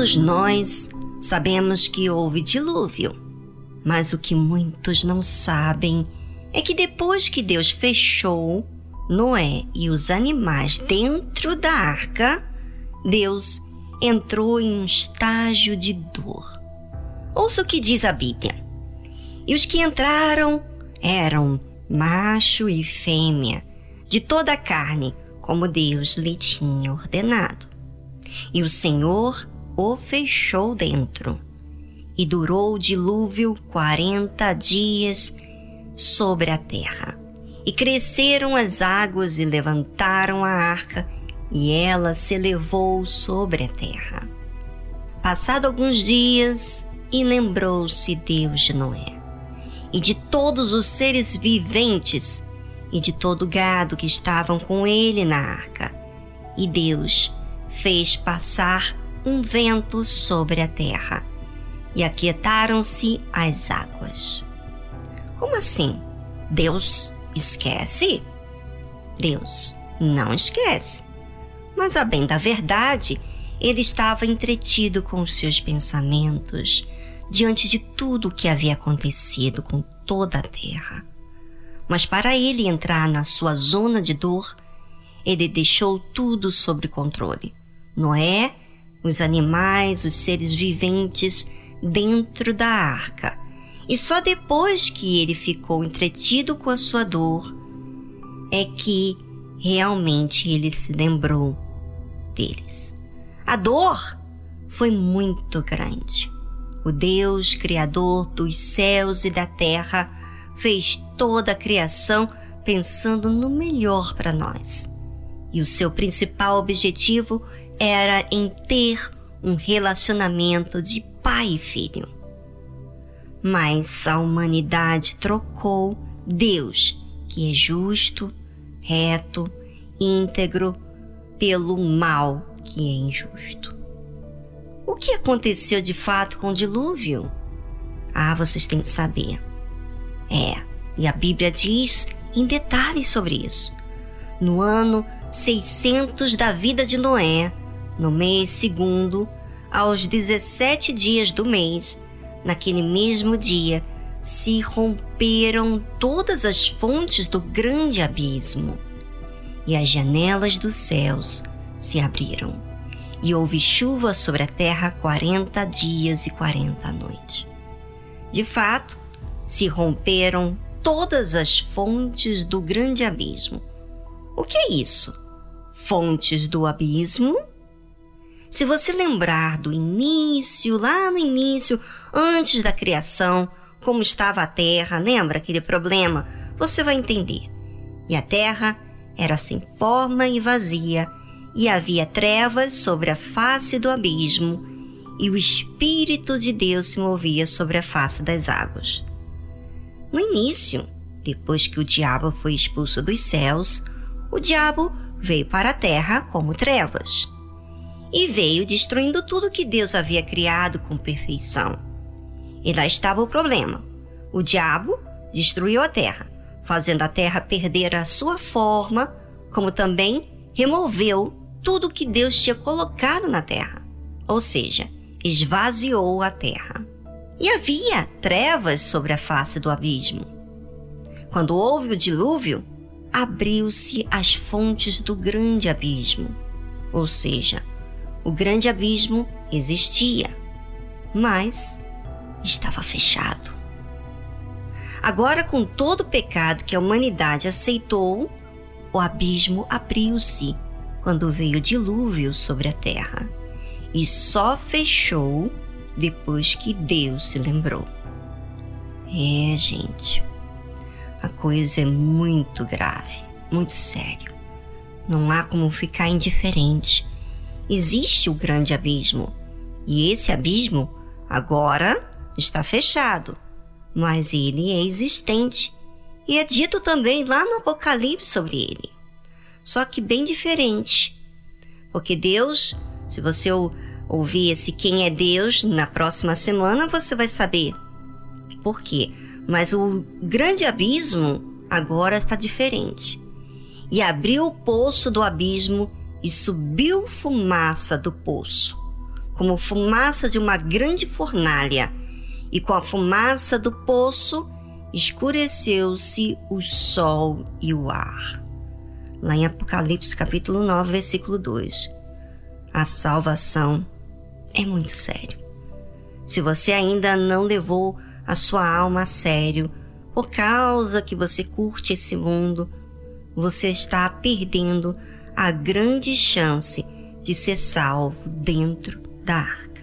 Todos nós sabemos que houve dilúvio, mas o que muitos não sabem é que depois que Deus fechou Noé e os animais dentro da arca, Deus entrou em um estágio de dor. Ouça o que diz a Bíblia. E os que entraram eram macho e fêmea, de toda a carne, como Deus lhe tinha ordenado. E o Senhor o fechou dentro. E durou o dilúvio quarenta dias sobre a terra. E cresceram as águas e levantaram a arca, e ela se elevou sobre a terra. Passado alguns dias, e lembrou-se Deus de Noé, e de todos os seres viventes, e de todo o gado que estavam com ele na arca. E Deus fez passar um vento sobre a terra e aquietaram-se as águas. Como assim? Deus esquece? Deus não esquece. Mas, a bem da verdade, ele estava entretido com os seus pensamentos diante de tudo o que havia acontecido com toda a terra. Mas para ele entrar na sua zona de dor, ele deixou tudo sob controle. Noé os animais, os seres viventes dentro da arca. E só depois que ele ficou entretido com a sua dor é que realmente ele se lembrou deles. A dor foi muito grande. O Deus Criador dos céus e da terra fez toda a criação pensando no melhor para nós. E o seu principal objetivo era em ter um relacionamento de pai e filho. Mas a humanidade trocou Deus, que é justo, reto, íntegro, pelo mal, que é injusto. O que aconteceu de fato com o dilúvio? Ah, vocês têm que saber. É, e a Bíblia diz em detalhes sobre isso. No ano 600 da vida de Noé, no mês segundo, aos 17 dias do mês, naquele mesmo dia, se romperam todas as fontes do grande abismo, e as janelas dos céus se abriram, e houve chuva sobre a terra quarenta dias e quarenta noites. De fato, se romperam todas as fontes do grande abismo. O que é isso? Fontes do abismo? Se você lembrar do início, lá no início, antes da criação, como estava a terra, lembra aquele problema? Você vai entender. E a terra era sem forma e vazia, e havia trevas sobre a face do abismo, e o Espírito de Deus se movia sobre a face das águas. No início, depois que o diabo foi expulso dos céus, o diabo veio para a terra como trevas e veio destruindo tudo que Deus havia criado com perfeição. E lá estava o problema. O diabo destruiu a terra, fazendo a terra perder a sua forma, como também removeu tudo que Deus tinha colocado na terra, ou seja, esvaziou a terra. E havia trevas sobre a face do abismo. Quando houve o dilúvio, abriu-se as fontes do grande abismo, ou seja, o grande abismo existia, mas estava fechado. Agora, com todo o pecado que a humanidade aceitou, o abismo abriu-se quando veio o dilúvio sobre a terra e só fechou depois que Deus se lembrou. É, gente, a coisa é muito grave, muito sério. Não há como ficar indiferente. Existe o grande abismo e esse abismo agora está fechado, mas ele é existente e é dito também lá no Apocalipse sobre ele. Só que bem diferente, porque Deus, se você ouvir esse Quem é Deus na próxima semana, você vai saber por quê. Mas o grande abismo agora está diferente. E abriu o poço do abismo e subiu fumaça do poço, como fumaça de uma grande fornalha. E com a fumaça do poço escureceu-se o sol e o ar. Lá em Apocalipse capítulo 9, versículo 2. A salvação é muito sério. Se você ainda não levou a sua alma a sério, por causa que você curte esse mundo, você está perdendo a grande chance de ser salvo dentro da arca.